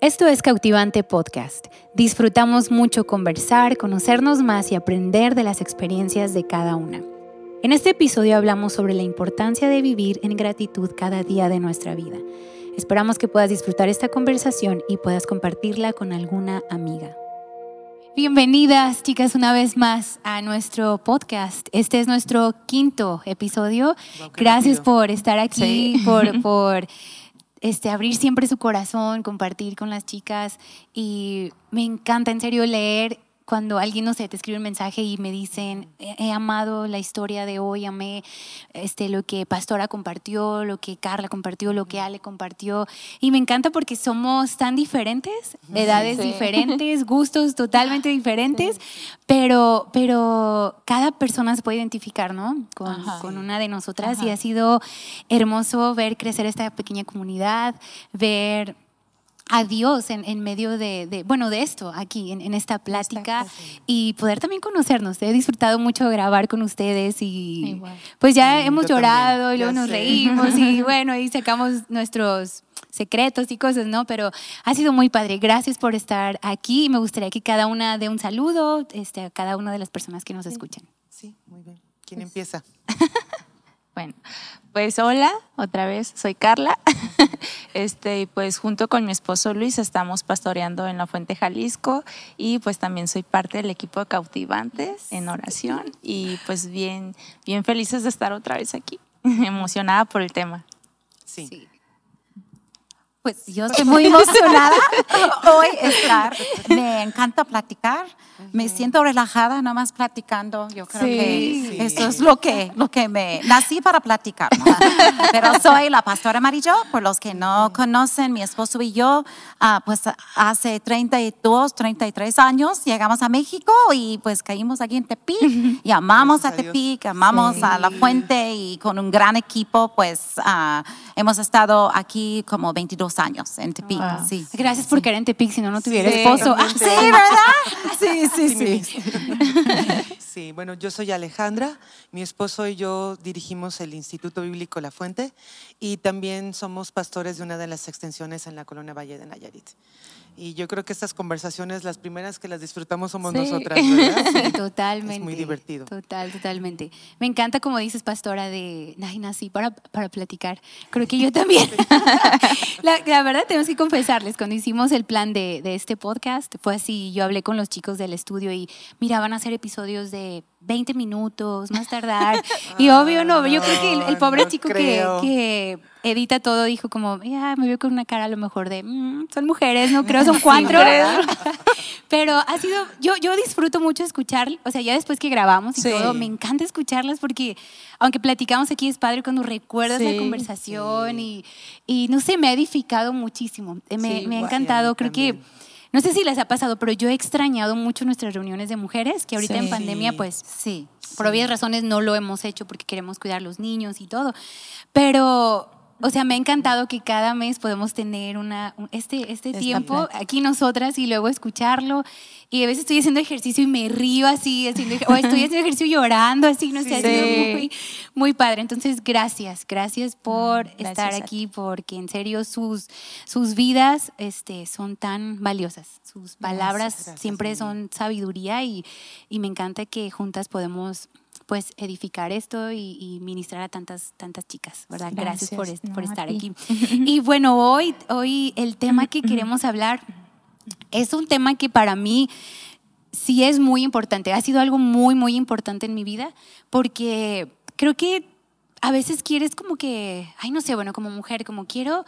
Esto es Cautivante Podcast. Disfrutamos mucho conversar, conocernos más y aprender de las experiencias de cada una. En este episodio hablamos sobre la importancia de vivir en gratitud cada día de nuestra vida. Esperamos que puedas disfrutar esta conversación y puedas compartirla con alguna amiga. Bienvenidas, chicas, una vez más a nuestro podcast. Este es nuestro quinto episodio. Gracias por estar aquí, por, por este, abrir siempre su corazón, compartir con las chicas. Y me encanta, en serio, leer cuando alguien, no sé, te escribe un mensaje y me dicen, he, amado la historia de hoy, amé este, lo que Pastora compartió, lo que Carla compartió, lo que Ale compartió. Y me encanta porque somos tan diferentes, edades diferentes, gustos totalmente diferentes, pero, pero cada persona se puede identificar, ¿no? Con, con una de nosotras y ha sido hermoso ver crecer esta pequeña comunidad, ver a Dios en, en medio de, bueno, de esto aquí, en, esta plática y poder también conocernos. He disfrutado mucho grabar con ustedes y pues ya hemos llorado y luego nos reímos y bueno, y sacamos nuestros secretos y cosas, ¿no? Pero ha sido muy padre. Gracias por estar aquí y me gustaría que cada una dé un saludo este, a cada una de las personas que nos escuchan. Sí, muy bien. ¿Quién pues empieza? Bueno, pues hola, otra vez, soy Carla. Este, pues junto con mi esposo Luis estamos pastoreando en la Fuente Jalisco y pues también soy parte del equipo de cautivantes en oración y pues bien, bien felices de estar otra vez aquí, emocionada por el tema. sí. Pues yo estoy muy emocionada hoy estar. Me encanta platicar. Me siento relajada nomás platicando. Yo creo que eso es lo que, lo que me nací para platicar. Pero soy la pastora Amarillo. Por los que no conocen, mi esposo y yo, ah, pues hace 32, 33 años llegamos a México y pues caímos aquí en Tepic y amamos a Tepic, amamos a La Fuente y con un gran equipo, pues ah, hemos estado aquí como 22 años en Tepic. Sí. Gracias por querer en Tepic, si no, no tuviera esposo. Ah, sí, ¿verdad? Sí, sí, sí. Sí, bueno, yo soy Alejandra, mi esposo y yo dirigimos el Instituto Bíblico La Fuente y también somos pastores de una de las extensiones en la colonia Valle de Nayarit. Y yo creo que estas conversaciones, las primeras que las disfrutamos somos nosotras, ¿verdad? totalmente. Es muy divertido. Total, totalmente. Me encanta, como dices, pastora, de, ay, nací para, para platicar. Creo que yo también. la, verdad, tenemos que confesarles, cuando hicimos el plan de, de este podcast, fue así, yo hablé con los chicos del estudio y, mira, van a hacer episodios de 20 minutos, más tardar. y obvio, no, yo creo que el, pobre chico que, que, edita todo dijo como, ya, me veo con una cara a lo mejor de, mm, son mujeres, no creo, son cuatro. Pero ha sido, yo, yo disfruto mucho escuchar, o sea, ya después que grabamos y todo, me encanta escucharlas porque aunque platicamos aquí es padre cuando recuerdas la conversación y, y, no sé, me ha edificado muchísimo. Me, me ha encantado, creo que no sé si les ha pasado, pero yo he extrañado mucho nuestras reuniones de mujeres, que ahorita en pandemia, pues sí, por obvias razones no lo hemos hecho porque queremos cuidar a los niños y todo. Pero o sea, me ha encantado que cada mes podemos tener una, este, este tiempo aquí nosotras y luego escucharlo. Y a veces estoy haciendo ejercicio y me río así, haciendo, o estoy haciendo ejercicio llorando así, no sé, ha sido muy, muy padre. Entonces, gracias, gracias por estar aquí, porque en serio sus, sus vidas este, son tan valiosas. Sus palabras siempre son sabiduría y, y me encanta que juntas podemos pues edificar esto y, ministrar a tantas, tantas chicas, ¿verdad? Gracias, por, por estar aquí. Y bueno, hoy, hoy el tema que queremos hablar es un tema que para mí sí es muy importante, ha sido algo muy, muy importante en mi vida, porque creo que a veces quieres como que, ay, no sé, bueno, como mujer, como quiero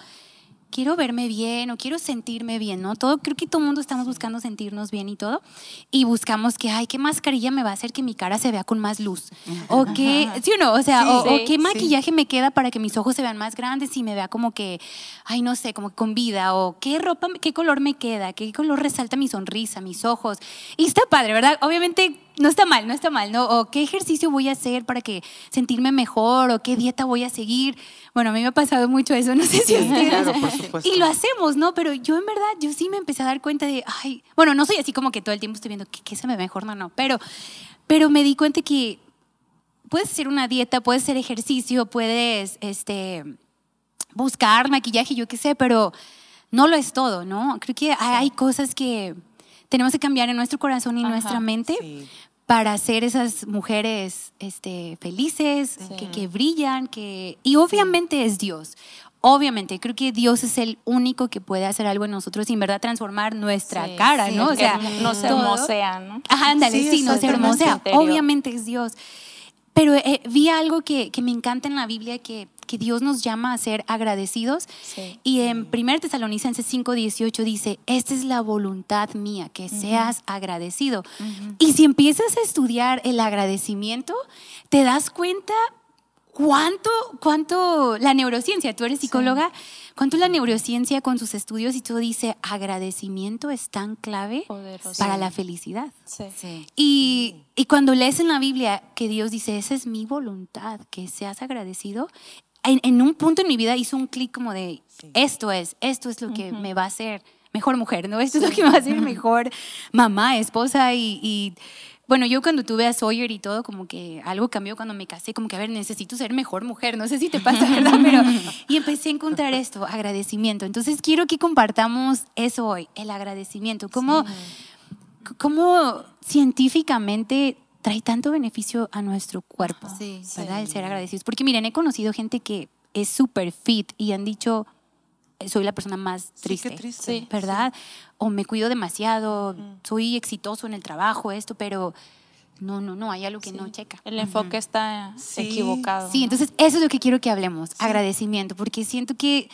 quiero verme bien o quiero sentirme bien, ¿no? Todo, creo que todo el mundo estamos buscando sentirnos bien y todo. Y buscamos que, ay, ¿qué mascarilla me va a hacer que mi cara se vea con más luz? O qué, ¿sí o no? O sea, o, qué maquillaje me queda para que mis ojos se vean más grandes y me vea como que, ay, no sé, como con vida. O qué ropa, qué color me queda, qué color resalta mi sonrisa, mis ojos. Y está padre, ¿verdad? Obviamente no está mal, no está mal, ¿no? O qué ejercicio voy a hacer para que sentirme mejor, o qué dieta voy a seguir. Bueno, a mí me ha pasado mucho eso, no sé si ustedes. y lo hacemos, ¿no? Pero yo en verdad, yo sí me empecé a dar cuenta de, ay, bueno, no soy así como que todo el tiempo estoy viendo qué, se me ve mejor, no, no, pero, pero me di cuenta que puedes hacer una dieta, puedes hacer ejercicio, puedes, este, buscar maquillaje, yo qué sé, pero no lo es todo, ¿no? Creo que hay cosas que tenemos que cambiar en nuestro corazón y nuestra mente para ser esas mujeres este, felices, que, brillan, que... Y obviamente es Dios. Obviamente, creo que Dios es el único que puede hacer algo en nosotros y en verdad transformar nuestra cara, ¿no? O sea, no se hermosea, ¿no? Ajá, ándale, sí, no se hermosea. Obviamente es Dios. Pero eh, vi algo que, que, me encanta en la Biblia, que, que Dios nos llama a ser agradecidos. Y en 1 Tesalonicenses 5:18 dice, esta es la voluntad mía, que seas agradecido. Y si empiezas a estudiar el agradecimiento, te das cuenta cuánto, cuánto la neurociencia, tú eres psicóloga, cuánto la neurociencia con sus estudios y todo dice agradecimiento es tan clave para la felicidad. Y, y, cuando lees en la Biblia que Dios dice, esa es mi voluntad, que seas agradecido, en, un punto en mi vida hizo un clic como de, esto es, esto es lo que me va a hacer mejor mujer, ¿no? Esto es lo que me va a hacer mejor mamá, esposa y bueno, yo cuando tuve a Sawyer y todo, como que algo cambió cuando me casé, como que, a ver, necesito ser mejor mujer, no sé si te pasa, ¿verdad? Pero, y empecé a encontrar esto, agradecimiento. Entonces, quiero que compartamos eso hoy, el agradecimiento. ¿Cómo, cómo científicamente trae tanto beneficio a nuestro cuerpo, ¿verdad? El ser agradecidos. Porque miren, he conocido gente que es súper fit y han dicho, soy la persona más triste, triste. ¿verdad? O me cuido demasiado, soy exitoso en el trabajo, esto, pero no, no, no, hay algo que no checa. El enfoque está equivocado. Sí, entonces eso es lo que quiero que hablemos, agradecimiento, porque siento que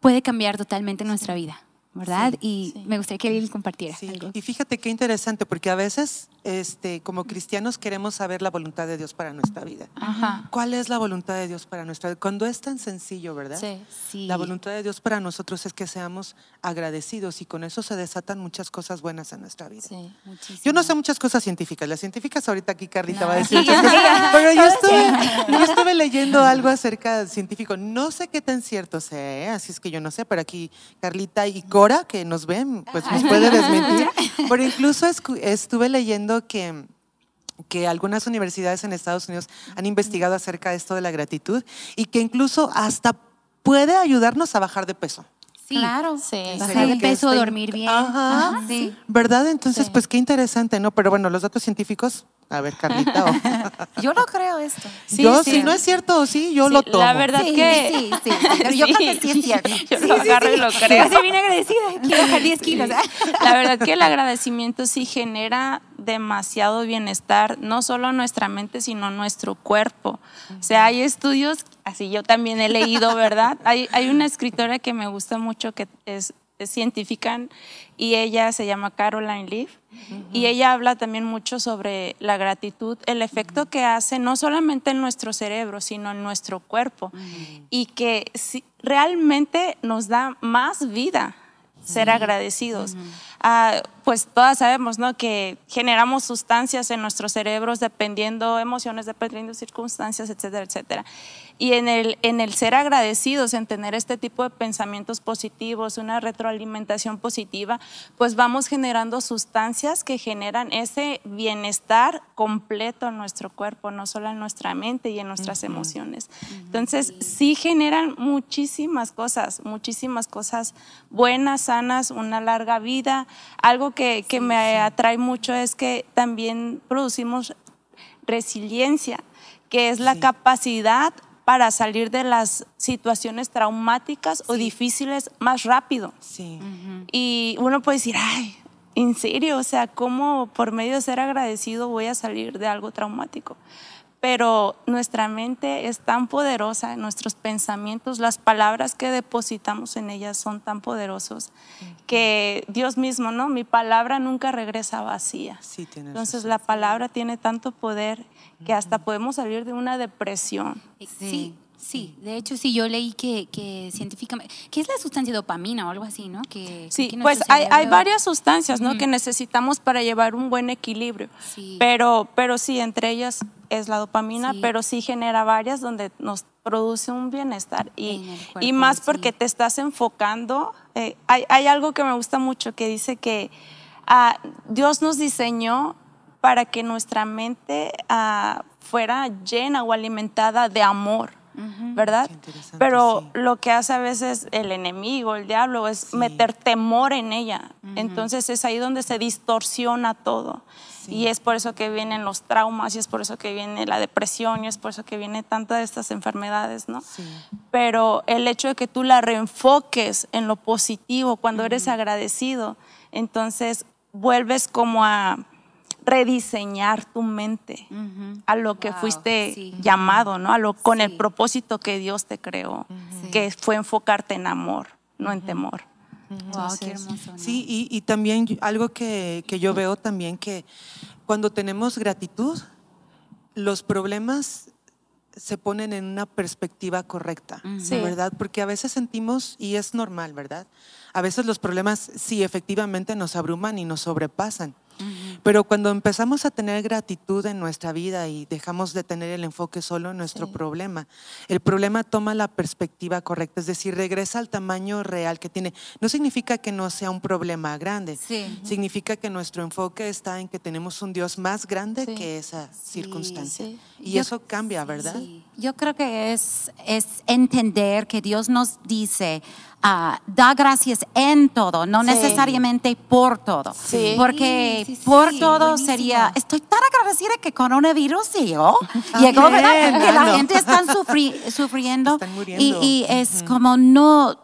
puede cambiar totalmente nuestra vida. ¿verdad? y me gustaría que él compartiera algo. Y fíjate qué interesante, porque a veces este, como cristianos queremos saber la voluntad de Dios para nuestra vida. ¿Cuál es la voluntad de Dios para nuestra vida? Cuando es tan sencillo, ¿verdad? Sí. La voluntad de Dios para nosotros es que seamos agradecidos y con eso se desatan muchas cosas buenas en nuestra vida. Sí, Yo no sé muchas cosas científicas. Las científicas ahorita aquí Carlita va a decir Pero yo estuve, leyendo algo acerca del científico. No sé qué tan cierto sea, ¿eh? así es que yo no sé, pero aquí Carlita y Cora, que nos ven, pues nos puede desmentir. Pero incluso estuve leyendo que, que algunas universidades en Estados Unidos han investigado acerca de esto de la gratitud y que incluso hasta puede ayudarnos a bajar de peso. Sí, claro. Sí. Bajar de peso, dormir bien. Ajá. sí. ¿Verdad? Entonces, pues qué interesante, ¿no? Pero bueno, los datos científicos a ver, Carlita. yo no creo esto. yo, si no es cierto, sí, yo lo tomo. La verdad que. Sí, sí, Pero yo creo que sí es cierto. Yo lo agarro y lo creo. Así bien agradecida. Quiero bajar 10 kilos. La verdad que el agradecimiento sí genera demasiado bienestar, no solo a nuestra mente, sino a nuestro cuerpo. O sea, hay estudios, así yo también he leído, ¿verdad? Hay, hay una escritora que me gusta mucho que es científica y ella se llama Caroline Leaf. Y ella habla también mucho sobre la gratitud, el efecto que hace no solamente en nuestro cerebro, sino en nuestro cuerpo. Y que si, realmente nos da más vida ser agradecidos. Ah, pues todas sabemos ¿no? que generamos sustancias en nuestros cerebros dependiendo emociones, dependiendo circunstancias, etcétera, etcétera. Y en el, en el ser agradecidos, en tener este tipo de pensamientos positivos, una retroalimentación positiva, pues vamos generando sustancias que generan ese bienestar completo en nuestro cuerpo, no solo en nuestra mente y en nuestras emociones. Entonces, sí generan muchísimas cosas, muchísimas cosas buenas, sanas, una larga vida. Algo que, que me atrae mucho es que también producimos resiliencia, que es la capacidad para salir de las situaciones traumáticas o difíciles más rápido. Sí. Y uno puede decir, ay, en serio, o sea, ¿cómo por medio de ser agradecido voy a salir de algo traumático? Pero nuestra mente es tan poderosa, nuestros pensamientos, las palabras que depositamos en ellas son tan poderosos que Dios mismo, ¿no? Mi palabra nunca regresa vacía. Sí, Entonces la palabra tiene tanto poder que hasta podemos salir de una depresión. Sí. Sí, de hecho sí, yo leí que, que científicamente, ¿qué es la sustancia dopamina o algo así, no? Que, sí, pues hay, hay, varias sustancias, ¿no? Que necesitamos para llevar un buen equilibrio, sí. pero, pero sí, entre ellas es la dopamina, pero sí genera varias donde nos produce un bienestar y, y más porque te estás enfocando. Eh, hay, hay, algo que me gusta mucho que dice que ah, Dios nos diseñó para que nuestra mente ah, fuera llena o alimentada de amor. ¿Verdad? Pero sí. lo que hace a veces el enemigo, el diablo, es Sí. meter temor en ella. Entonces es ahí donde se distorsiona todo. Y es por eso que vienen los traumas, y es por eso que viene la depresión, y es por eso que viene tantas de estas enfermedades, ¿no? Sí. Pero el hecho de que tú la reenfoques en lo positivo, cuando eres agradecido, entonces vuelves como a rediseñar tu mente a lo que Wow, fuiste sí. llamado, ¿no? A lo con el propósito que Dios te creó, que fue enfocarte en amor, no en temor. Wow, qué hermoso. ¿no? Sí, y, y también algo que, que yo veo también que cuando tenemos gratitud, los problemas se ponen en una perspectiva correcta, Sí. ¿verdad? Porque a veces sentimos, y es normal, ¿verdad? A veces los problemas sí efectivamente nos abruman y nos sobrepasan. Pero cuando empezamos a tener gratitud en nuestra vida y dejamos de tener el enfoque solo en nuestro problema, el problema toma la perspectiva correcta, es decir, regresa al tamaño real que tiene. No significa que no sea un problema grande, Sí. significa que nuestro enfoque está en que tenemos un Dios más grande Sí. que esa circunstancia. sí. Y Yo- eso cambia, ¿verdad? Sí. Yo creo que es, es entender que Dios nos dice, ah, da gracias en todo, no Sí. necesariamente por todo. Sí. Porque Sí, por todo buenísimo. sería, estoy tan agradecida que coronavirus llegó, llegó, Amén, ¿verdad? Que la gente está sufri- sufriendo. Están muriendo. Y, y es como no,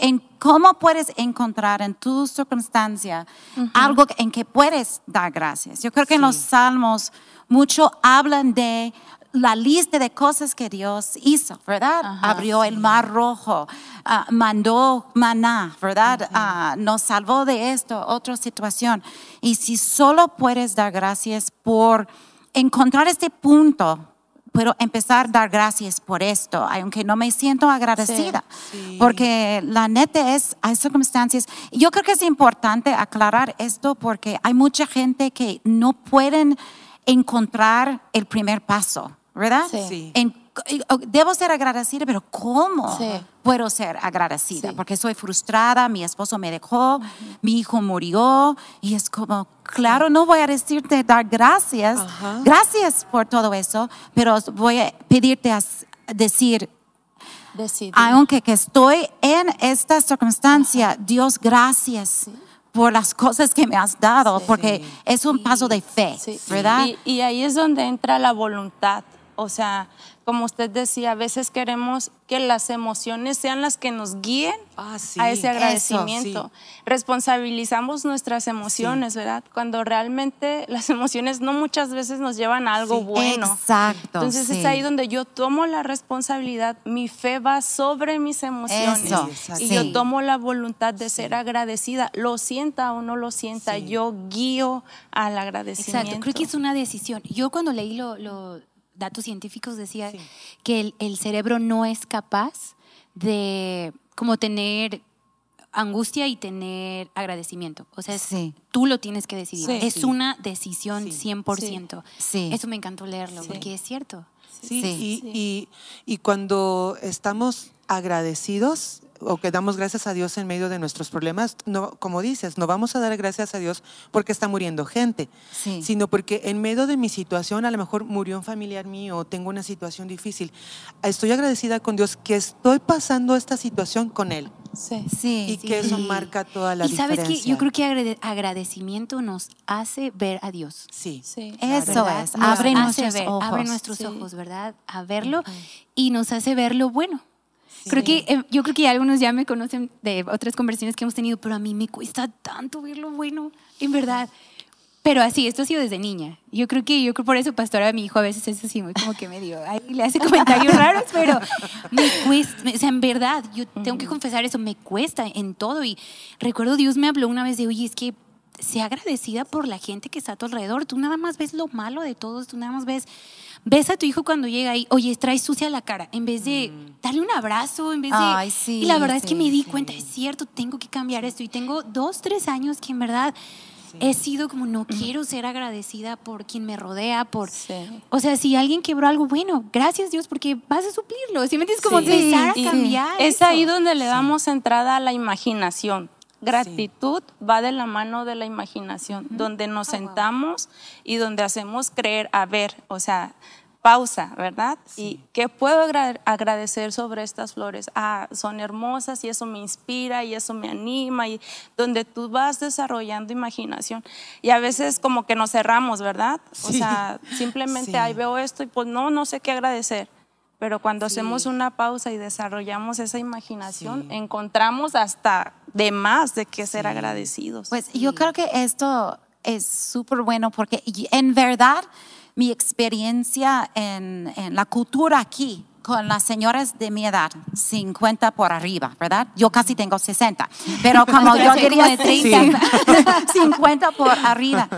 en cómo puedes encontrar en tu circunstancia algo en que puedes dar gracias. Yo creo que en los salmos mucho hablan de la lista de cosas que Dios hizo, ¿verdad? Ajá, Abrió el mar rojo, ah, mandó maná, ¿verdad? Ah, nos salvó de esto, otra situación. Y si solo puedes dar gracias por encontrar este punto, puedo empezar a dar gracias por esto, aunque no me siento agradecida. Sí. Porque la neta es, hay circunstancias. Yo creo que es importante aclarar esto porque hay mucha gente que no pueden encontrar el primer paso, ¿verdad? Sí. Sí. En- debo ser agradecida, pero ¿cómo Sí. puedo ser agradecida? Sí. Porque soy frustrada, mi esposo me dejó, mi hijo murió y es como, claro, no voy a decirte dar gracias, Ajá. gracias por todo eso, pero voy a pedirte a decir, Decidir. aunque que estoy en esta circunstancia, Dios, gracias por las cosas que me has dado, porque es un paso de fe, Sí. ¿verdad? Y, y ahí es donde entra la voluntad. O sea, como usted decía, a veces queremos que las emociones sean las que nos guíen Ah, sí. a ese Eso, agradecimiento. Responsabilizamos nuestras emociones, ¿verdad? Cuando realmente las emociones no muchas veces nos llevan a algo Sí. bueno. Exacto. Entonces sí. es ahí donde yo tomo la responsabilidad, mi fe va sobre mis emociones Eso, y sí. yo tomo la voluntad de ser agradecida, lo sienta o no lo sienta, Sí. yo guío al agradecimiento. Exacto, creo que es una decisión. Yo cuando leí los datos científicos decía Sí. que el, el cerebro no es capaz de como tener angustia y tener agradecimiento. O sea, es- Sí. tú lo tienes que decidir. Sí. es Sí. una decisión Sí. 100%. Sí. Eso me encantó leerlo Sí. porque es cierto. Sí, Sí. Y, y- y cuando estamos agradecidos o que damos gracias a Dios en medio de nuestros problemas, no, como dices, no vamos a dar gracias a Dios porque está muriendo gente, Sí. sino porque en medio de mi situación, a lo mejor murió un familiar mío o tengo una situación difícil, estoy agradecida con Dios que estoy pasando esta situación con Él Sí. Sí. y que eso Sí. marca toda la y sabes diferencia. que yo creo que agrade- agradecimiento nos hace ver a Dios. Sí. Sí. Eso es, abre nuestros ver, ojos. Abre nuestros Sí. ojos, ¿verdad? A verlo y nos hace ver lo bueno. Creo que, eh, yo creo que algunos ya me conocen de otras conversaciones que hemos tenido, pero a mí me cuesta tanto ver lo bueno, en verdad. Pero así, esto ha sido desde niña. Yo creo que, yo creo por eso, pastora, mi hijo a veces es así, muy como que medio, ahí le hace comentarios raros, pero me cuesta, o sea, en verdad, yo tengo que confesar eso, me cuesta en todo. Y recuerdo Dios me habló una vez de, oye, es que sea agradecida por la gente que está a tu alrededor. Tú nada más ves lo malo de todos, tú nada más ves, ves a tu hijo cuando llega ahí, oye, trae sucia la cara, en vez de darle un abrazo, en vez de... Ay, sí, y la verdad es que me di sí. cuenta, es cierto, tengo que cambiar esto. Y tengo dos, tres años que en verdad he sido como, no quiero ser agradecida por quien me rodea, por... O sea, si alguien quebró algo, bueno, gracias Dios porque vas a suplirlo. ¿Sí me entiendes? Como empezar a cambiar. Es eso. ahí donde le damos entrada a la imaginación. Gratitud va de la mano de la imaginación, donde nos sentamos y donde hacemos creer, a ver, o sea, pausa, ¿verdad? ¿Y qué puedo agradecer sobre estas flores? Ah, son hermosas y eso me inspira y eso me anima y donde tú vas desarrollando imaginación. Y a veces como que nos cerramos, ¿verdad? O sea, simplemente ahí veo esto y pues no, no sé qué agradecer. Pero cuando hacemos una pausa y desarrollamos esa imaginación, encontramos hasta de más de qué ser agradecidos. Pues yo creo que esto es súper bueno porque en verdad mi experiencia en, en la cultura aquí con las señoras de mi edad, 50 por arriba, ¿verdad? Yo casi tengo 60, pero como yo diría 30, 50 por arriba.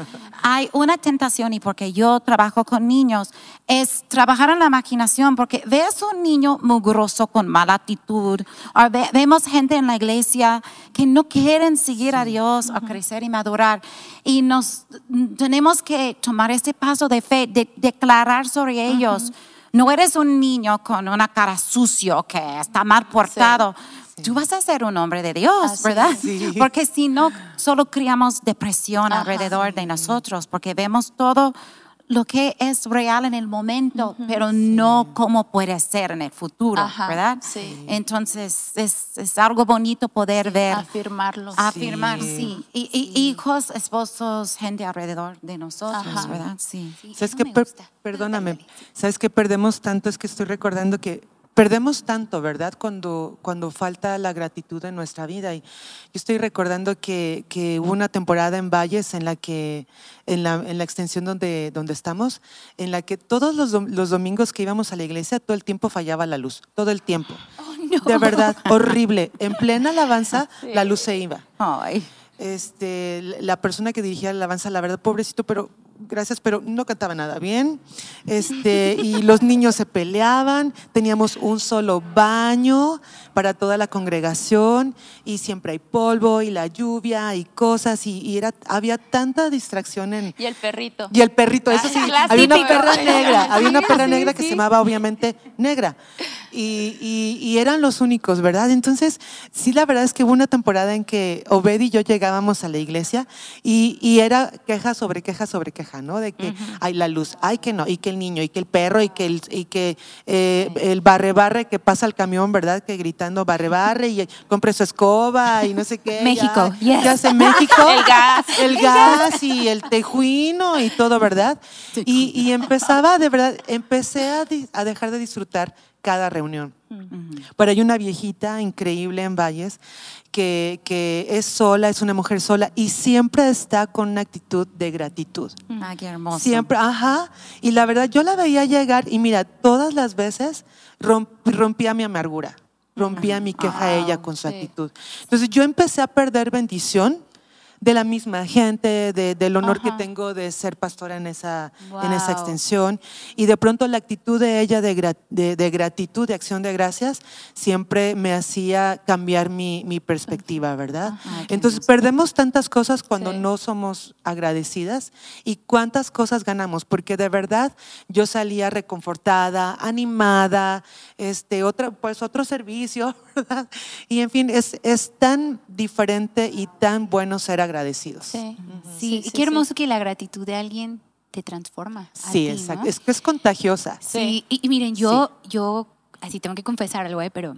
Hay una tentación y porque yo trabajo con niños, es trabajar en la imaginación, porque ves un niño mugroso con mala actitud, o vemos gente en la iglesia que no quieren seguir a Dios o crecer y madurar, y nos tenemos que tomar ese paso de fe, de declarar sobre ellos. No eres un niño con una cara sucio que está mal portado. Tú vas a ser un hombre de Dios, ¿verdad? Porque si no, solo criamos depresión alrededor de nosotros, porque vemos todo lo que es real en el momento, pero no cómo puede ser en el futuro, ¿verdad? Sí. Entonces es, es, algo bonito poder ver. Afirmarlo. Afirmar, sí. Y, hijos, esposos, gente alrededor de nosotros, ¿verdad? Sí. ¿Sabes qué? perdóname. ¿Sabes qué perdemos tanto? Es que estoy recordando que perdemos tanto, ¿verdad? Cuando, cuando falta la gratitud en nuestra vida. Y yo estoy recordando que, que hubo una temporada en Valles en la que, en la, en la extensión donde, donde estamos, en la que todos los, los, domingos que íbamos a la iglesia, todo el tiempo fallaba la luz, todo el tiempo. Oh, no. De verdad, horrible. En plena alabanza, la luz se iba. Ay. Este, la persona que dirigía la alabanza, la verdad, pobrecito, pero gracias, pero no cantaba nada bien. Este, y los niños se peleaban, teníamos un solo baño para toda la congregación y siempre hay polvo y la lluvia y cosas y, era, había tanta distracción en... Y el perrito. Y el perrito, eso sí, había una perra negra, había una perra negra que se llamaba obviamente negra y, y, eran los únicos, ¿verdad? Entonces, sí, la verdad es que hubo una temporada en que Obed y yo llegábamos a la iglesia y, y era queja sobre queja sobre queja ¿no? De que hay la luz, hay que no, y que el niño, y que el perro, y que el, y que, eh, el barre barre que pasa el camión, ¿verdad? Que gritando barre barre y compre su escoba y no sé qué. México, ya, ya hace México. el gas. El gas y el tejuino y todo, ¿verdad? Y, y empezaba, de verdad, empecé a, a dejar de disfrutar cada reunión. Pero hay una viejita increíble en Valles que, que, es sola, es una mujer sola y siempre está con una actitud de gratitud. Ah, qué hermoso. Siempre, ajá. Y la verdad, yo la veía llegar y mira, todas las veces rompía mi amargura, rompía mi queja a ella con su actitud. Entonces yo empecé a perder bendición de la misma gente, del honor que tengo de ser pastora en esa, en esa extensión. Y de pronto la actitud de ella de, gratitud, de acción de gracias, siempre me hacía cambiar mi, perspectiva, ¿verdad? Entonces perdemos tantas cosas cuando no somos agradecidas. Y cuántas cosas ganamos, porque de verdad yo salía reconfortada, animada, este, otra, pues otro servicio, ¿verdad? Y en fin, es, es tan diferente y tan bueno ser agradecido agradecidos. Sí, sí, qué hermoso que la gratitud de alguien te transforma. Sí, exacto. Es que es contagiosa. Sí, y, miren, yo, yo, así tengo que confesar algo, ¿eh? pero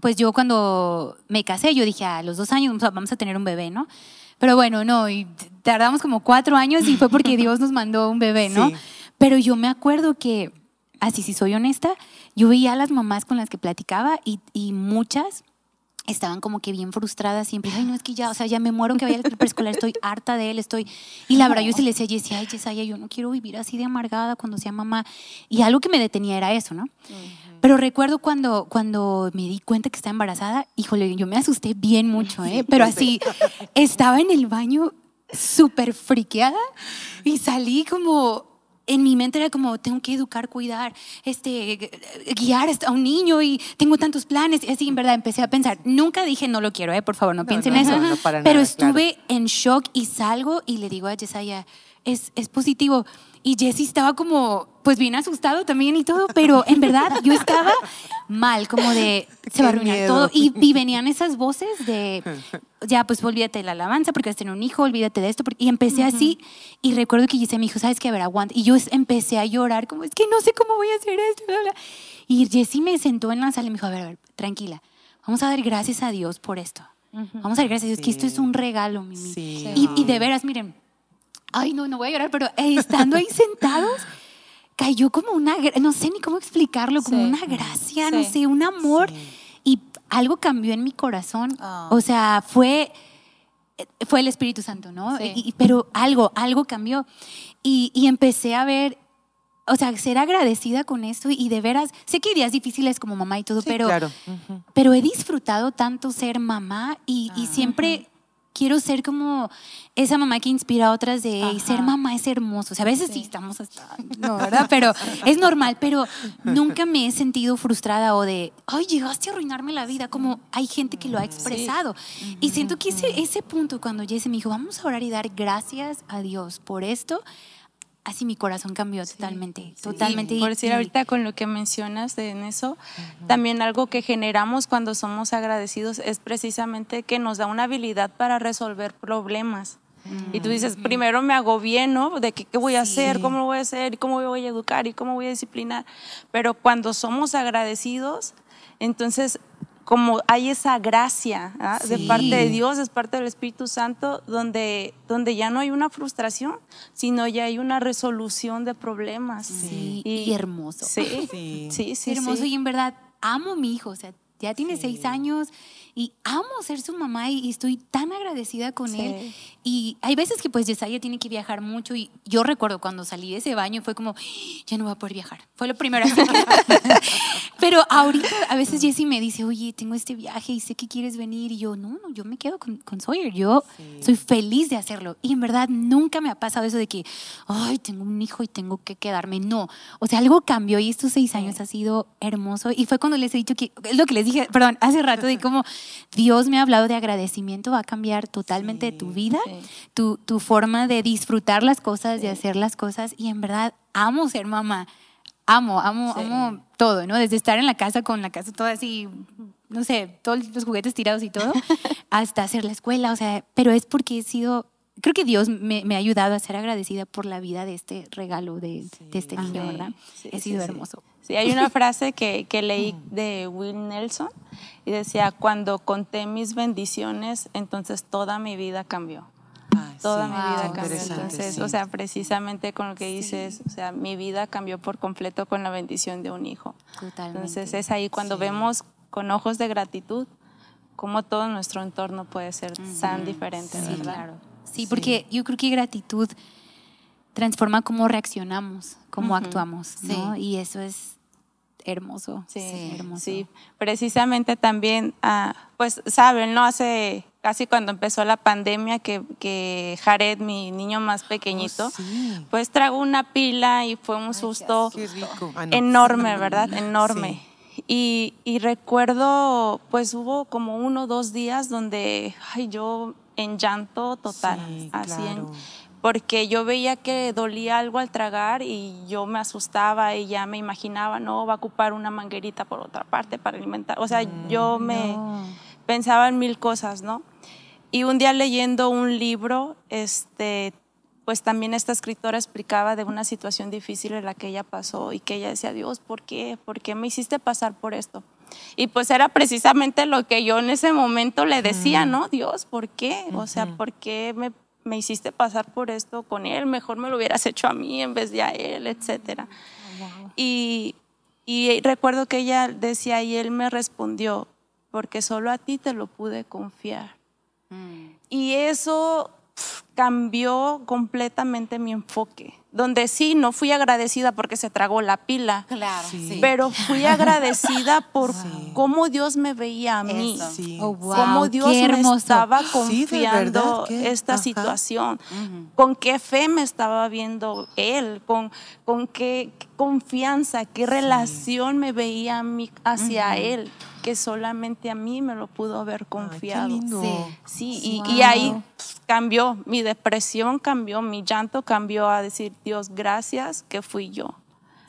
pues yo cuando me casé, yo dije, a los dos años vamos a tener un bebé, ¿no? Pero bueno, no, y tardamos como cuatro años y fue porque Dios nos mandó un bebé, ¿no? Pero yo me acuerdo que, así si soy honesta, yo veía a las mamás con las que platicaba y, y muchas estaban como que bien frustradas siempre. Ay, no, es que ya, o sea, ya me muero que vaya al preescolar, estoy harta de él, estoy... Y la verdad yo se le decía a Jessie, ay, Yesaya, yo no quiero vivir así de amargada cuando sea mamá. Y algo que me detenía era eso, ¿no? Pero recuerdo cuando, cuando me di cuenta que estaba embarazada, híjole, yo me asusté bien mucho, ¿eh? Pero así, estaba en el baño súper friqueada y salí como en mi mente era como, tengo que educar, cuidar, este, guiar a un niño y tengo tantos planes. Y así, en verdad, empecé a pensar. Nunca dije, no lo quiero, eh, por favor, no, piensen en eso. pero estuve en shock y salgo y le digo a Yesaya, es, es positivo. Y Jesse estaba como, pues bien asustado también y todo, pero en verdad yo estaba mal, como de, se va a arruinar miedo. todo. Y, y venían esas voces de, ya, pues olvídate de la alabanza porque vas a tener un hijo, olvídate de esto. Y empecé así, y recuerdo que Jesse me dijo, ¿sabes qué? A ver, aguanta. Y yo empecé a llorar, como, es que no sé cómo voy a hacer esto. bla, bla. Y Jesse me sentó en la sala y me dijo, a ver, a ver, tranquila, vamos a dar gracias a Dios por esto. Vamos a dar gracias a Dios, que esto es un regalo, Mimi. Sí. Y, y de veras, miren, ay, no, no voy a llorar, pero eh, estando ahí sentados, cayó como una, no sé ni cómo explicarlo, como Sí. una gracia, no Sí. sé, un amor. Sí. Y algo cambió en mi corazón. Ah. O sea, fue, fue el Espíritu Santo, ¿no? Y- pero algo, algo cambió. Y, y empecé a ver, o sea, ser agradecida con esto y de veras, sé que hay días difíciles como mamá y todo, Sí, pero claro. Ujú. pero he disfrutado tanto ser mamá y, y siempre quiero ser como esa mamá que inspira a otras de "Ey, ser Ajá. mamá es hermoso. O sea, a veces sí, estamos hasta, no, ¿verdad? Pero es normal, pero nunca me he sentido frustrada o de, ay, llegaste a arruinarme la vida, como hay gente que lo ha expresado. Y siento que ese, ese punto cuando Jesse me dijo, vamos a orar y dar gracias a Dios por esto, así mi corazón cambió totalmente, totalmente. Y por decir ahorita con lo que mencionas de- en eso, también algo que generamos cuando somos agradecidos es precisamente que nos da una habilidad para resolver problemas. Y tú dices, primero me agobié, ¿no? De que, qué voy a hacer, cómo lo voy a hacer, cómo me voy a educar, y cómo voy a disciplinar. Pero cuando somos agradecidos, entonces como hay esa gracia ¿ah? de Sí. parte de Dios, es parte del Espíritu Santo, donde, donde ya no hay una frustración, sino ya hay una resolución de problemas. Sí, y hermoso. Sí, Sí. sí, sí. hermoso sí. y en verdad amo a mi hijo, o sea, ya tiene seis años y amo ser su mamá y, y estoy tan agradecida con Sí. él. Y hay veces que pues Yesaya tiene que viajar mucho y yo recuerdo cuando salí de ese baño fue como, ya no voy a poder viajar. Fue lo primero. Pero ahorita a veces Jessie me dice, oye, tengo este viaje y sé que quieres venir. Y yo, no, no, yo me quedo con, con Sawyer. Yo soy feliz de hacerlo. Y en verdad nunca me ha pasado eso de que, ay, tengo un hijo y tengo que quedarme. No. O sea, algo cambió y estos seis años ha sido hermoso. Y fue cuando les he dicho que, es lo que les dije, perdón, hace rato de cómo Dios me ha hablado de agradecimiento, va a cambiar totalmente Sí. tu vida, tu, tu forma de disfrutar las cosas, de hacer las cosas. Y en verdad amo ser mamá. Amo, amo, Sí. amo todo, ¿no? Desde estar en la casa con la casa toda así, no sé, todos los juguetes tirados y todo, hasta hacer la escuela, o sea, pero es porque he sido, creo que Dios me, me ha ayudado a ser agradecida por la vida de este regalo de, de este niño, Sí, ¿verdad? sí, He sí, sido sí. hermoso. Sí, hay una frase que, que leí de Will Nelson y decía, cuando conté mis bendiciones, entonces toda mi vida cambió. Ay, Toda sí, mi vida cambió. Entonces, sí. o sea, precisamente con lo que dices, o sea, mi vida cambió por completo con la bendición de un hijo. Totalmente. Entonces es ahí cuando Sí. vemos con ojos de gratitud cómo todo nuestro entorno puede ser tan diferente, Sí, ¿verdad? claro. Sí, porque yo creo que gratitud transforma cómo reaccionamos, cómo Ujú. actuamos, ¿no? Y eso es hermoso. Sí, hermoso. sí. Precisamente también, ah, pues saben, ¿no? Hace casi cuando empezó la pandemia que, que Jared, mi niño más pequeñito, Oh, sí. pues tragó una pila y fue un susto. Ah, no. enorme, ¿verdad? Enorme. Y, y recuerdo, pues hubo como uno o dos días donde ay, yo en llanto total, Sí, así en- porque yo veía que dolía algo al tragar y yo me asustaba y ya me imaginaba, no, va a ocupar una manguerita por otra parte para alimentar. O sea, yo me No. pensaba en mil cosas, ¿no? Y un día leyendo un libro, este, pues también esta escritora explicaba de una situación difícil en la que ella pasó y que ella decía, Dios, ¿por qué? ¿Por qué me hiciste pasar por esto? Y pues era precisamente lo que yo en ese momento le decía, ¿no? Dios, ¿por qué? O sea, ¿por qué me, me hiciste pasar por esto con él? Mejor me lo hubieras hecho a mí en vez de a él, etcétera. Y, y recuerdo que ella decía, y él me respondió, porque solo a ti te lo pude confiar. Y eso cambió completamente mi enfoque, donde sí, no fui agradecida porque se tragó la pila, Claro, Sí. pero fui agradecida por Sí. cómo Dios me veía a mí. Sí. Oh, wow, Cómo Dios me estaba confiando verdad, esta ajá. situación, con qué fe me estaba viendo Él, con, con qué, qué confianza, qué relación me veía a mí hacia Él. Que solamente a mí me lo pudo haber confiado. Ay, qué lindo. Sí, y, y ahí pues, cambió, mi depresión cambió, mi llanto cambió a decir, Dios, gracias que fui yo.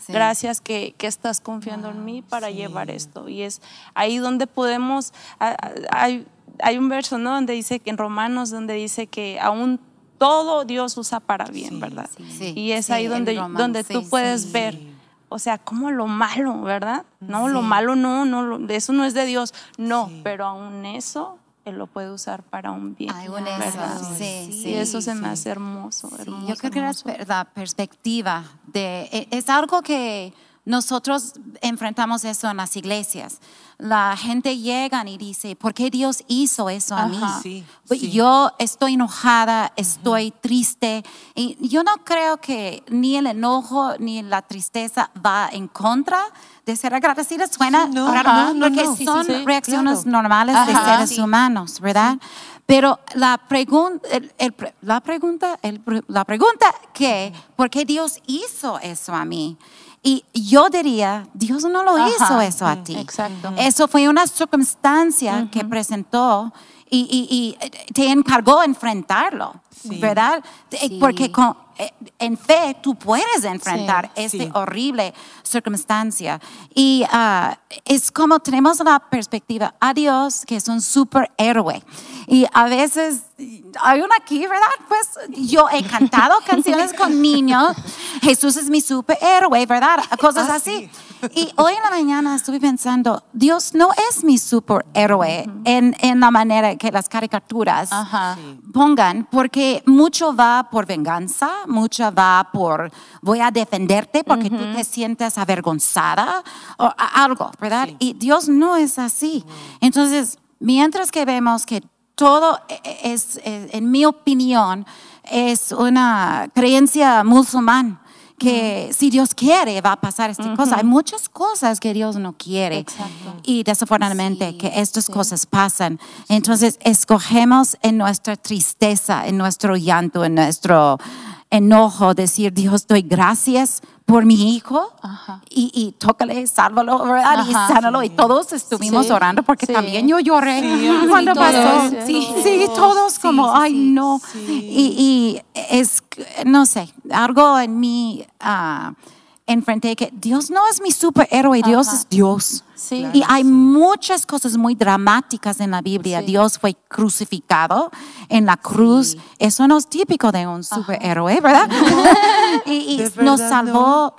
Sí. Gracias que, que estás confiando en mí para llevar esto. Y es ahí donde podemos, hay, hay un verso ¿no? donde dice que en Romanos, donde dice que aún todo Dios usa para bien, Sí, ¿verdad? Sí, Y es sí, ahí donde, donde tú sí, puedes sí. ver, o sea, como lo malo, ¿verdad? No, lo malo no, no, lo- eso no es de Dios, no, Sí. pero aún eso Él lo puede usar para un bien. Ay, un ¿verdad? eso, sí, Y sí, eso se me hace hermoso, hermoso. Yo creo que la, la perspectiva de e- es algo que nosotros enfrentamos eso en las iglesias. La gente llega y dice, ¿por qué Dios hizo eso a mí? Sí, Pues sí. Yo estoy enojada, estoy triste. Y yo no creo que ni el enojo ni la tristeza va en contra de ser agradecida. Suena Sí, no, raro, ajá, no, porque no. Son reacciones claro. normales de Ajá. seres Sí. humanos, ¿verdad? Pero la, pregun- el- el la pregunta, el la pregunta que, ¿por qué Dios hizo eso a mí? Y yo diría, Dios no lo Ajá. hizo eso a ti. Exacto. Eso fue una circunstancia que presentó y, y- y te encargó enfrentarlo, Sí. ¿verdad? Eh, Sí. Porque con- eh, en fe tú puedes enfrentar Sí, esta sí. horrible circunstancia. Y ah, es como tenemos la perspectiva a Dios, que es un superhéroe. Y a veces hay una aquí, ¿verdad? Pues yo he cantado canciones con niños. Jesús es mi superhéroe, ¿verdad? Cosas Ah, así. Y hoy en la mañana estuve pensando, Dios no es mi superhéroe en, en la manera que las caricaturas Ajá. pongan, porque mucho va por venganza, mucho va por voy a defenderte porque tú te sientes avergonzada o algo, ¿verdad? Sí. Y Dios no es así. Entonces, mientras que vemos que todo e- e- es, eh, en mi opinión, es una creencia musulmán que si Dios quiere va a pasar esta cosa. Hay muchas cosas que Dios no quiere. Exacto. Y desafortunadamente Sí, que estas cosas pasan. Entonces escogemos en nuestra tristeza, en nuestro llanto, en nuestro enojo, decir, Dios, doy gracias por mi hijo Ajá. y, y tócale, sálvalo, ¿verdad? Ajá. y sánalo. Y todos estuvimos Sí, orando porque sí. también yo lloré Sí, cuando sí, pasó. Sí, sí. sí, todos Sí, como, sí, ay, sí. no. Sí. Y, y es, no sé, algo en mí ah, enfrenté que Dios no es mi superhéroe, Dios Ajá. es Dios. Sí. Claro. Y hay muchas cosas muy dramáticas en la Biblia. Sí. Dios fue crucificado en la cruz. Eso no es típico de un superhéroe, ¿verdad? y y De nos verdad, salvó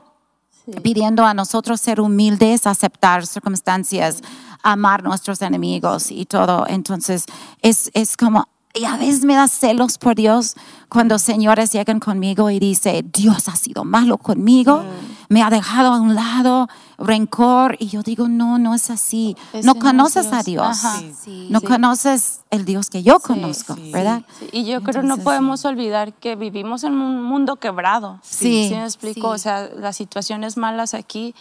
Sí. pidiendo a nosotros ser humildes, aceptar circunstancias, amar nuestros enemigos y todo. Entonces, es, es como, y a veces me da celos por Dios cuando señores llegan conmigo y dicen, Dios ha sido malo conmigo, me ha dejado a un lado, rencor, y yo digo, no, no es así. Ese no no es conoces a Dios. Sí. Sí. No Sí. conoces el Dios que yo Sí, conozco, sí. ¿verdad? Sí, y yo creo que no Entonces, podemos olvidar que vivimos en un mundo quebrado. Sí. ¿Sí me explico? Sí. O sea, las situaciones malas aquí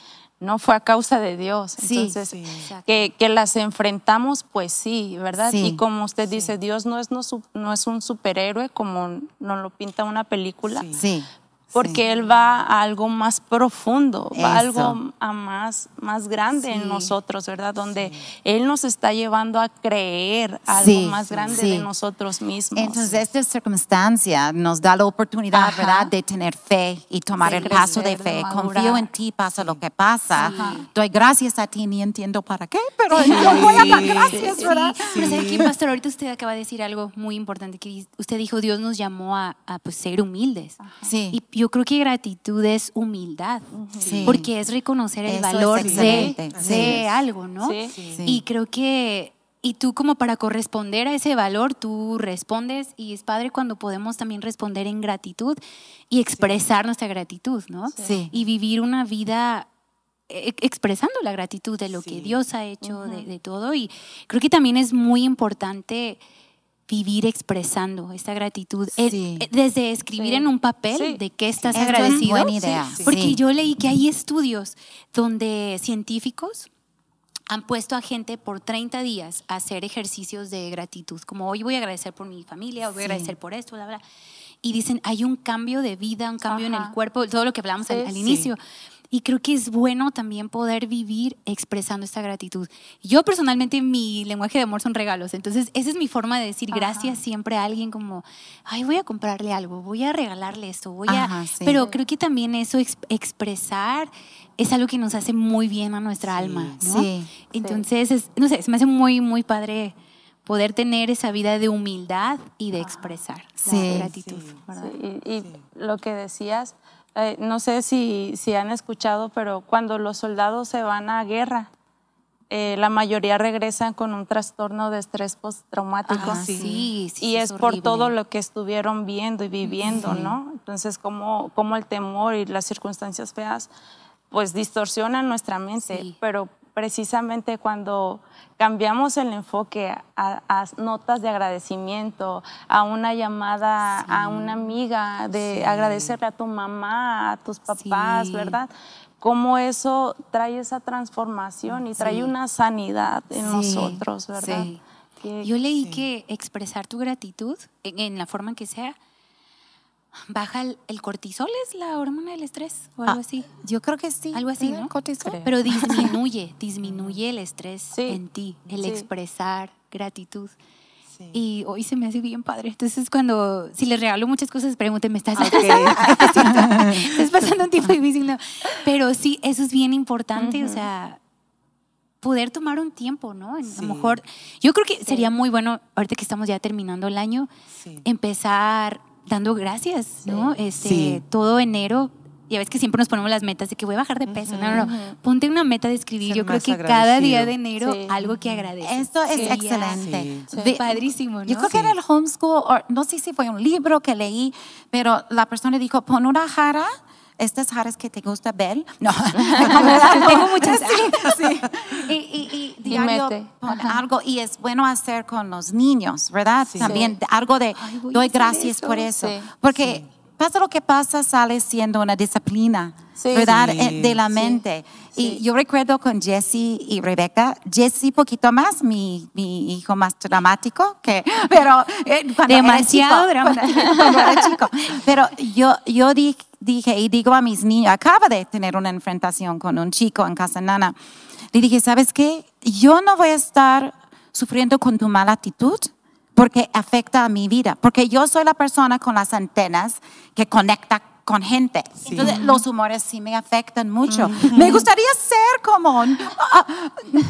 no fue a causa de Dios. Sí. Entonces, Sí. Que, que las enfrentamos, pues sí, ¿verdad? Sí. Y como usted dice, Dios no es, no, es un superhéroe como nos lo pinta una película. Sí. Sí. Porque Él va a algo más profundo, va a Eso. algo a más, más grande Sí. en nosotros, ¿verdad? Donde Él nos está llevando a creer algo Sí, más grande sí. de nosotros mismos. Entonces, esta circunstancia nos da la oportunidad, Ajá. ¿verdad?, de tener fe y tomar Sí, el paso de crecer, fe. madurar. Confío en ti, pasa lo que pasa. Ajá. Doy gracias a ti, ni entiendo para qué, pero yo voy a dar Sí. gracias, ¿verdad? Sí, pero ¿sabe qué, pastor? Ahorita usted acaba de decir algo muy importante, que usted dijo, Dios nos llamó a, a, pues, ser humildes. Sí. Y yo creo que gratitud es humildad, Sí. porque es reconocer el Eso es valor de, de sí. algo, ¿no? Sí. Sí. Y creo que, y tú como para corresponder a ese valor, tú respondes y es padre cuando podemos también responder en gratitud y expresar nuestra gratitud, ¿no? Sí. Y vivir una vida e- expresando la gratitud de lo que Sí. Dios ha hecho, de, de todo. Y creo que también es muy importante vivir expresando esta gratitud. Sí. Desde escribir Sí. en un papel Sí. de qué estás Esto es agradecido. buena idea, Sí. sí. Porque yo leí que hay estudios donde científicos han puesto a gente por 30 días a hacer ejercicios de gratitud, como hoy voy a agradecer por mi familia, hoy voy a agradecer por esto, bla, bla. Y dicen, hay un cambio de vida, un cambio en el cuerpo, todo lo que hablamos al, Sí. al Sí. inicio. Y creo que es bueno también poder vivir expresando esta gratitud. Yo personalmente mi lenguaje de amor son regalos, entonces esa es mi forma de decir gracias siempre a alguien como, ay, voy a comprarle algo, voy a regalarle esto, voy a... Sí. Pero creo que también eso, ex- expresar, es algo que nos hace muy bien a nuestra alma, ¿no? Sí. Entonces, es- no sé, se me hace muy, muy padre poder tener esa vida de humildad y de expresar Sí. la gratitud, Sí. Sí, y lo que decías, eh, no sé si, si han escuchado, pero cuando los soldados se van a guerra, eh, la mayoría regresan con un trastorno de estrés postraumático. Ajá, sí, sí, sí, y es es, por todo lo que estuvieron viendo y viviendo, ¿no? Entonces, como, como el temor y las circunstancias feas, pues distorsionan nuestra mente, Sí. pero precisamente cuando cambiamos el enfoque a, a notas de agradecimiento, a una llamada a una amiga, de agradecerle a tu mamá, a tus papás, Sí. ¿verdad? Cómo eso trae esa transformación y trae una sanidad en nosotros, ¿verdad? Yo leí que expresar tu gratitud en, en la forma que sea baja el, el cortisol, es la hormona del estrés o algo Ah, así. Yo creo que sí. Algo así. ¿no? Cortisol. Pero disminuye, disminuye el estrés Sí. en ti, el Sí. expresar gratitud. Sí. Y hoy se me hace bien padre. Entonces, cuando, si les regalo muchas cosas, pregúntenme, ¿estás, Ok. estás pasando un tiempo difícil? No. Pero sí, eso es bien importante, o sea, poder tomar un tiempo, ¿no? A lo mejor, yo creo que sería muy bueno, ahorita que estamos ya terminando el año, Sí. empezar dando gracias, ¿no? Este, Sí. Todo enero. Ya ves que siempre nos ponemos las metas de que voy a bajar de peso. No, no, no. Ponte una meta de escribir. Ser Yo creo que cada día de enero Sí. algo que agradeces. Esto es excelente. Sí. Padrísimo, ¿no? Yo creo que en el homeschool, o no sé si fue un libro que leí, pero la persona dijo, pon una jara, estas jaras que te gusta ver. No, Tengo muchas. sí. Y, y, y Y diario pon algo, y es bueno hacer con los niños, ¿verdad? Sí. También algo de, Ay, doy gracias eso. por eso. Sí. Porque pasa lo que pasa, sale siendo una disciplina, Sí. ¿verdad? Sí. Eh, De la Sí. mente. Y Sí. yo recuerdo con Jesse y Rebeca, Jesse poquito más, mi, mi hijo más dramático, que, pero eh, cuando Demasiado era chico, dramático. Cuando, cuando era chico. Pero yo, yo di- dije y digo a mis niños, acaba de tener una enfrentación con un chico en casa nana. Le dije, ¿sabes qué? Yo no voy a estar sufriendo con tu mala actitud porque afecta a mi vida, porque yo soy la persona con las antenas que conecta con gente. Entonces, los humores sí me afectan mucho. Me gustaría ser como, ah,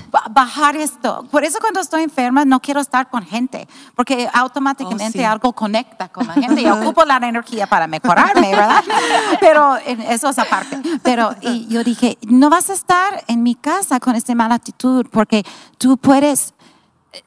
ba- bajar esto. Por eso cuando estoy enferma no quiero estar con gente, porque automáticamente Oh, sí. algo conecta con la gente y ocupo la energía para mejorarme, ¿verdad? Pero eso es aparte. Pero y yo dije, no vas a estar en mi casa con esta mala actitud, porque tú puedes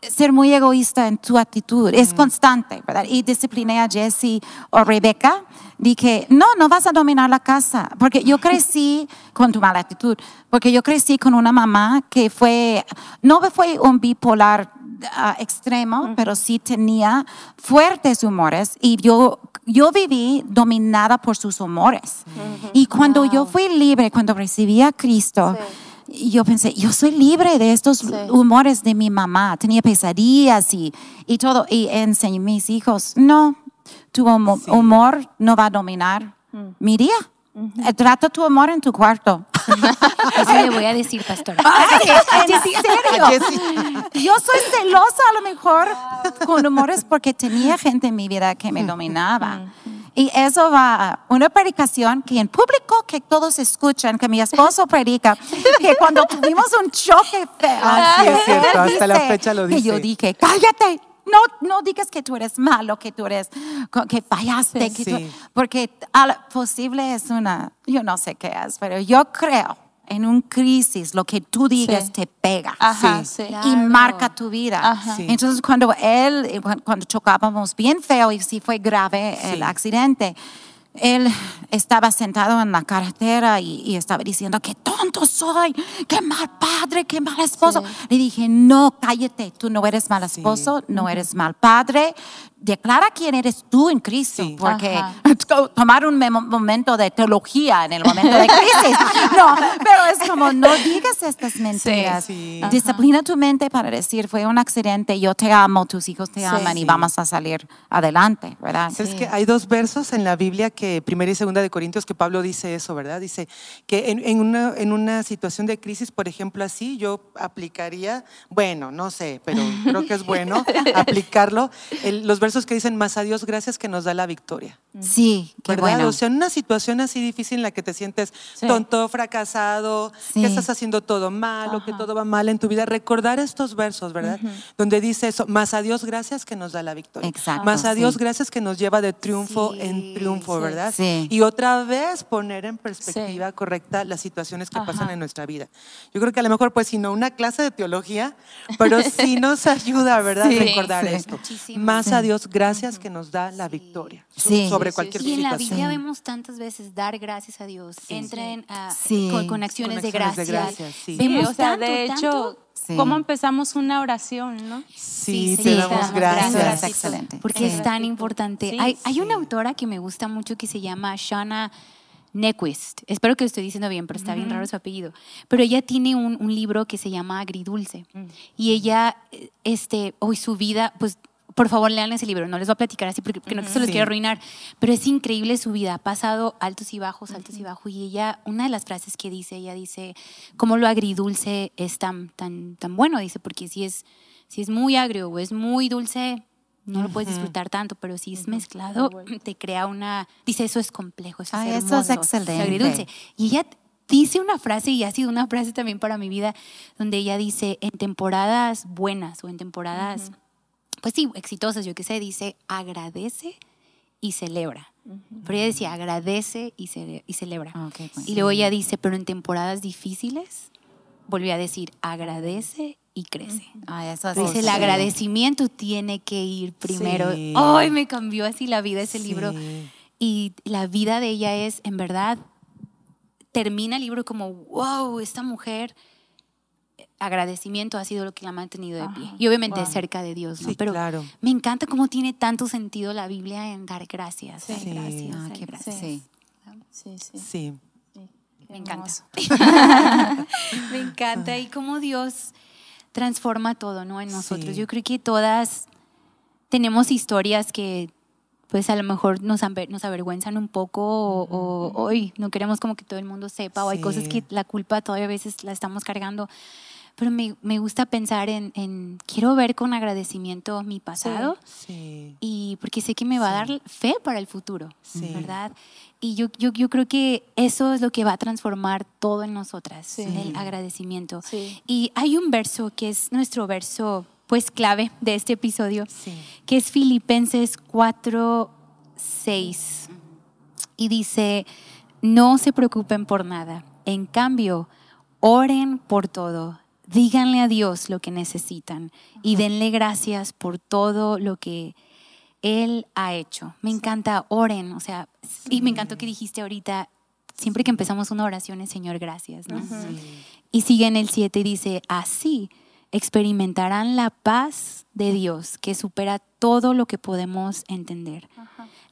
ser muy egoísta en tu actitud, es constante, ¿verdad? Y discipliné a Jessie o Rebecca, dije, no, no vas a dominar la casa, porque yo crecí con tu mala actitud, porque yo crecí con una mamá que fue, no fue un bipolar ah, extremo, pero sí tenía fuertes humores y yo, yo viví dominada por sus humores. Y cuando yo fui libre, cuando recibí a Cristo, y yo pensé, yo soy libre de estos humores de mi mamá. Tenía pesadillas y, y todo. Y enseñé a mis hijos, no, tu humo- humor no va a dominar mi día. Trata tu humor en tu cuarto. Eso le voy a decir, pastora. ¿En serio? Yo soy celosa a lo mejor con humores porque tenía gente en mi vida que me dominaba. Y eso va a una predicación que en público que todos escuchan, que mi esposo predica, que cuando tuvimos un choque feo, Ah, sí, es cierto, hasta la dice fecha lo Que yo dice. dije, cállate, no, no digas que tú eres malo, que tú eres, que fallaste, que tú- Sí. porque al posible es una, yo no sé qué es, pero yo creo en un crisis lo que tú digas Sí. te pega Ajá, Sí. sí. Claro. y marca tu vida. Ajá. Sí. Entonces cuando él, eh, cu- cuando chocábamos bien feo y sí fue grave el Sí. accidente, él estaba sentado en la carretera y, y estaba diciendo, qué tonto soy, qué mal padre, qué mal esposo. Le dije, no, cállate, tú no eres mal esposo, no eres mal padre, declara quién eres tú en Cristo, Sí. porque Ajá. tomar un momento de teología en el momento de crisis. No, pero es como no digas estas mentiras. Sí. Disciplina tu mente para decir fue un accidente, yo te amo, tus hijos te Sí. aman y Sí. vamos a salir adelante, ¿verdad? Es que hay dos versos en la Biblia que, primera y segunda de Corintios, que Pablo dice eso, ¿verdad? Dice que en, en una, en una situación de crisis, por ejemplo, así, yo aplicaría, bueno, no sé, pero creo que es bueno aplicarlo, el- los versos que dicen, más a Dios gracias que nos da la victoria. Sí, qué ¿verdad? bueno. O sea, en una situación así difícil en la que te sientes Sí. tonto, fracasado, Sí. que estás haciendo todo mal o que todo va mal en tu vida, recordar estos versos, ¿verdad? Donde dice eso, más a Dios gracias que nos da la victoria. Exacto, Más a Dios gracias que nos lleva de triunfo Sí, en triunfo, sí. ¿verdad? Sí. Y otra vez poner en perspectiva correcta las situaciones que pasan en nuestra vida. Yo creo que a lo mejor, pues, si no una clase de teología, pero sí nos ayuda, ¿verdad? Sí, Recordar sí. esto. Muchísimo. Más a Dios gracias que nos da la victoria Sí. sobre Sí, sí, cualquier sí. Y en la situación. Biblia vemos tantas veces dar gracias a Dios. Entren a- Sí. con, con acciones, Con de, acciones gracias. de gracias, sí. Sí, Vemos o sea, tanto, de hecho, tanto. Sí. ¿cómo empezamos una oración, no? Sí, Sí, te sí, damos damos gracias. gracias. Excelente. porque Sí. es tan importante. Sí, hay, hay una autora que me gusta mucho que se llama Shana Nequist. Espero que lo estoy diciendo bien, pero está bien raro su apellido. Pero ella tiene un, un libro que se llama Agridulce. Y ella, eh, este, hoy su vida, pues por favor lean ese libro, no les voy a platicar así porque, porque no se los Sí. quiero arruinar, pero es increíble su vida, ha pasado altos y bajos, altos y bajos, y ella, una de las frases que dice, ella dice, cómo lo agridulce es tan, tan, tan bueno, dice, porque si es, si es muy agrio o es muy dulce, no lo puedes disfrutar tanto, pero si es mezclado, te crea una, dice, eso es complejo, eso Ay, es eso es hermoso, excelente. agridulce. Y ella dice una frase, y ha sido una frase también para mi vida, donde ella dice, en temporadas buenas o en temporadas pues sí, exitosas, yo qué sé, dice agradece y celebra. Pero ella decía agradece y, cele- y celebra. Ah, bueno. Y luego ella dice, pero en temporadas difíciles, volvió a decir agradece y crece. Ay, eso es Dice, el sí. agradecimiento tiene que ir primero. Sí. ¡Ay, me cambió así la vida ese Sí. libro! Y la vida de ella es, en verdad, termina el libro como, wow, esta mujer, agradecimiento ha sido lo que la ha mantenido de pie. Y obviamente Wow. cerca de Dios, ¿no? Sí, Pero claro. me encanta cómo tiene tanto sentido la Biblia en dar gracias, dar Sí. gracias, Ah, qué- gracias. sí. Sí, sí. Sí. Me encanta. Me encanta y cómo Dios transforma todo, ¿no? En nosotros. Sí. Yo creo que todas tenemos historias que pues a lo mejor nos, aver- nos avergüenzan un poco o, o hoy no queremos como que todo el mundo sepa o hay Sí. cosas que la culpa todavía a veces la estamos cargando. Pero me, me gusta pensar en, en- quiero ver con agradecimiento mi pasado Sí. y porque sé que me va a dar fe para el futuro, Sí. ¿verdad? Y yo, yo, yo creo que eso es lo que va a transformar todo en nosotras, Sí. el agradecimiento. Sí. Y hay un verso que es nuestro verso, pues clave de este episodio, Sí. que es Filipenses 4, 6. Y dice, no se preocupen por nada, en cambio, oren por todo. Díganle a Dios lo que necesitan y denle gracias por todo lo que Él ha hecho. Me encanta, oren, o sea, y me encantó que dijiste ahorita, siempre que empezamos una oración es Señor, gracias, ¿no? Y sigue en el 7 y dice, así experimentarán la paz de Dios que supera todo lo que podemos entender.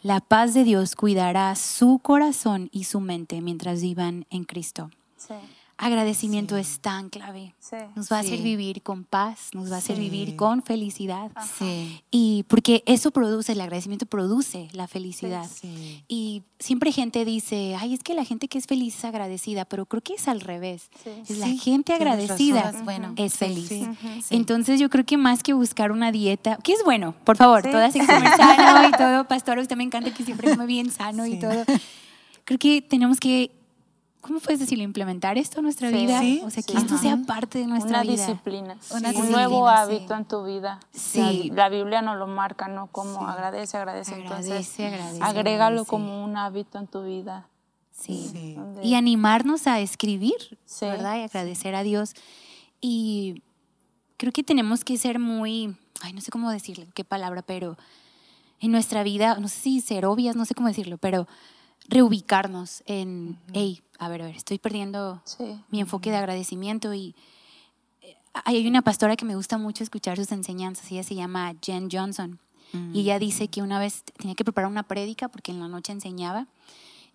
La paz de Dios cuidará su corazón y su mente mientras vivan en Cristo. Sí. Agradecimiento es tan clave. Sí. Nos va a hacer Sí. vivir con paz, nos va a hacer Sí. vivir con felicidad. Sí. Y porque eso produce, el agradecimiento produce la felicidad. Sí. Y siempre gente dice, ay, es que la gente que es feliz es agradecida, pero creo que es al revés. Sí. Es la Sí, gente agradecida bueno. es Sí, feliz. sí. Entonces yo creo que más que buscar una dieta, que es bueno, por favor, Sí. todas comer sano y todo, pastor, usted me encanta que siempre come bien sano y Sí. todo. Creo que tenemos que, ¿cómo puedes decirlo? Implementar esto en nuestra Sí. vida. Sí, O sea, que sí. esto Ajá. sea parte de nuestra Una vida. disciplina. Una un disciplina, nuevo sí. hábito en tu vida. Sí. La, Biblia nos lo marca, ¿no? Como agradece, agradece. Entonces, Agradece, agradece, agrégalo agradece. como un hábito en tu vida. Sí. Y animarnos a escribir. ¿verdad? Y agradecer a Dios. Y creo que tenemos que ser muy, ay, no sé cómo decirle, qué palabra, pero en nuestra vida, no sé si ser obvias, no sé cómo decirlo, pero reubicarnos en, hey, a ver, a ver, estoy perdiendo Sí. mi enfoque de agradecimiento y eh, hay una pastora que me gusta mucho escuchar sus enseñanzas, ella se llama Jen Johnson Y ella dice que una vez tenía que preparar una prédica porque en la noche enseñaba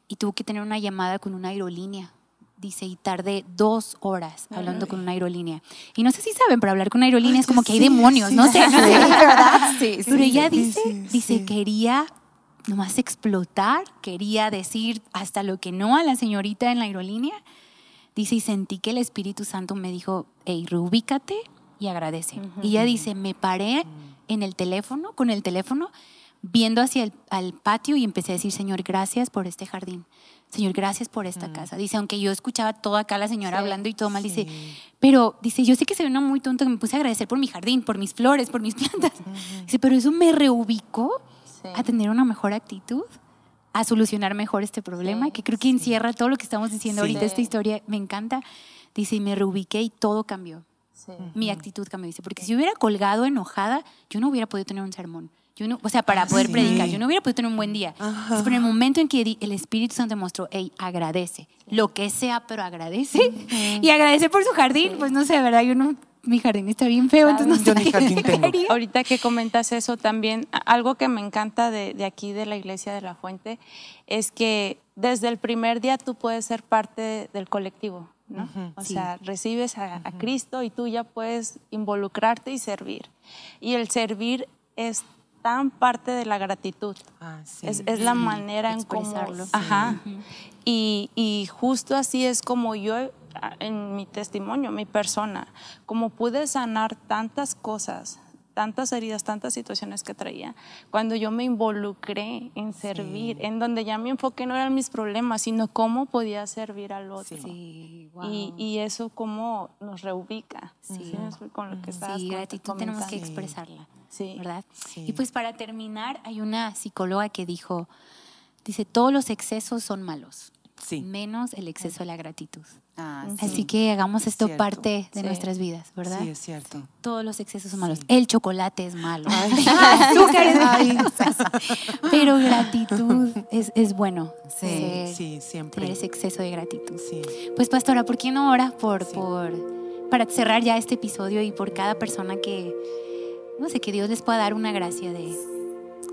y tuvo que tener una llamada con una aerolínea. Dice, y tardé dos horas hablando con una aerolínea. Y no sé si saben, pero hablar con una aerolínea es como que hay demonios, no sé. no sé. ¿verdad? Sí, Pero sí, ella sí, dice, sí, dice, sí. quería nomás explotar, quería decir hasta lo que no a la señorita en la aerolínea. Dice, y sentí que el Espíritu Santo me dijo, hey, reubícate y agradece. Y ella dice, me paré en el teléfono, con el teléfono, viendo hacia el al patio y empecé a decir, Señor, gracias por este jardín. Señor, gracias por esta casa. Dice, aunque yo escuchaba todo acá la señora Sí, hablando y todo mal, dice, sí. pero dice, yo sé que se ve muy tonto que me puse a agradecer por mi jardín, por mis flores, por mis plantas. Dice, pero eso me reubicó Sí. a tener una mejor actitud, a solucionar mejor este problema, Sí, que creo que encierra todo lo que estamos diciendo Sí. ahorita. Esta historia me encanta. Dice, y me reubiqué y todo cambió. Sí. Mi actitud cambió. Dice, porque si hubiera colgado enojada, yo no hubiera podido tener un sermón. Yo no, o sea, para Ah, poder sí. predicar, yo no hubiera podido tener un buen día. Pero en el momento en que el Espíritu Santo me mostró, hey, agradece, lo que sea, pero agradece. Y agradece por su jardín, pues no sé, ¿verdad? Yo no, mi jardín está bien feo, entonces no Yo ni sé jardín tengo. Ahorita que comentas eso también, algo que me encanta de, de aquí de la iglesia de la Fuente es que desde el primer día tú puedes ser parte del colectivo, ¿no? O Sí. sea, recibes a, a Cristo y tú ya puedes involucrarte y servir. Y el servir es tan parte de la gratitud. Ah, sí. Es, es la manera en cómo... Ajá. y, y justo así es como yo, en mi testimonio, mi persona, como pude sanar tantas cosas, tantas heridas, tantas situaciones que traía, cuando yo me involucré en servir, en donde ya mi enfoque no eran mis problemas, sino cómo podía servir al otro. Sí, Y, y eso cómo nos reubica. Sí. explico? Con lo que estabas Sí, gratitud tenemos que expresarla, Sí. ¿verdad? Sí. Y pues para terminar, hay una psicóloga que dijo, dice, todos los excesos son malos, Sí. menos el exceso de la gratitud. Ah, Así que hagamos esto Cierto. parte de Sí. nuestras vidas, ¿verdad? Sí, es cierto. Todos los excesos son malos. El chocolate es malo. Ay. Azúcar es malo. Pero gratitud es, es bueno. Sí, siempre. Tener ese exceso de gratitud. Sí. Pues pastora, ¿por qué no ora por, Sí. por para cerrar ya este episodio y por cada persona que no sé que Dios les pueda dar una gracia de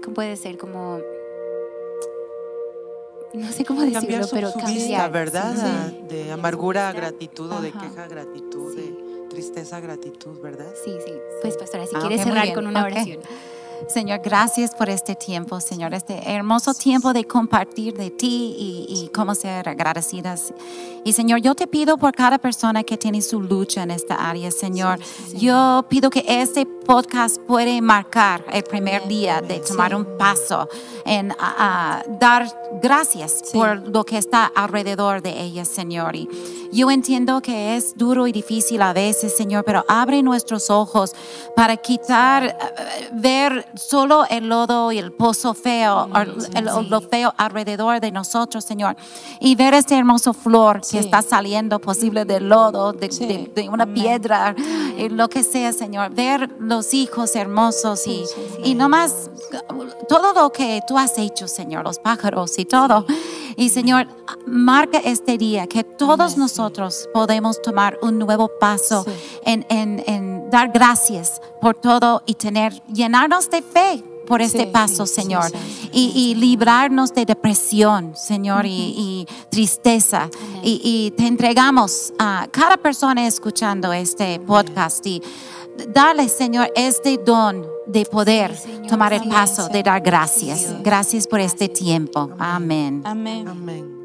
cómo puede ser como no sé cómo decirlo, Cambiar su, pero su cambiar. vista, ¿verdad? Sí. De amargura a gratitud o de queja a gratitud, Sí. de tristeza a gratitud, ¿verdad? Sí, sí. Pues pastora, si Ah, quieres cerrar con una oración. Señor, gracias por este tiempo, Señor, este hermoso tiempo de compartir de ti y, y cómo ser agradecidas. Y Señor, yo te pido por cada persona que tiene su lucha en esta área, Señor. Yo pido que este podcast puede marcar el primer día de tomar un paso en a dar gracias por lo que está alrededor de ellas, Señor. Y yo entiendo que es duro y difícil a veces, Señor, pero abre nuestros ojos para quitar, eh, ver solo el lodo y el pozo feo, el- lo feo alrededor de nosotros, Señor, y ver este hermoso flor que Sí. está saliendo posible del lodo, de, Sí. de- de una piedra, eh, lo que sea, Señor. Ver los hijos hermosos y, y nomás todo lo que tú has hecho, Señor, los pájaros y todo. Y Señor, marca este día que todos nosotros podemos tomar un nuevo paso Sí. en, en- en dar gracias por todo y tener, llenarnos de fe por este Sí, paso, sí, Señor, sí. y, y librarnos de depresión, Señor, y, y tristeza. Y, y te entregamos a cada persona escuchando este podcast y darle, Señor, este don de poder Sí, Señor, tomar el paso sí. de dar gracias. Gracias por este tiempo. Amén. Amén. Amén.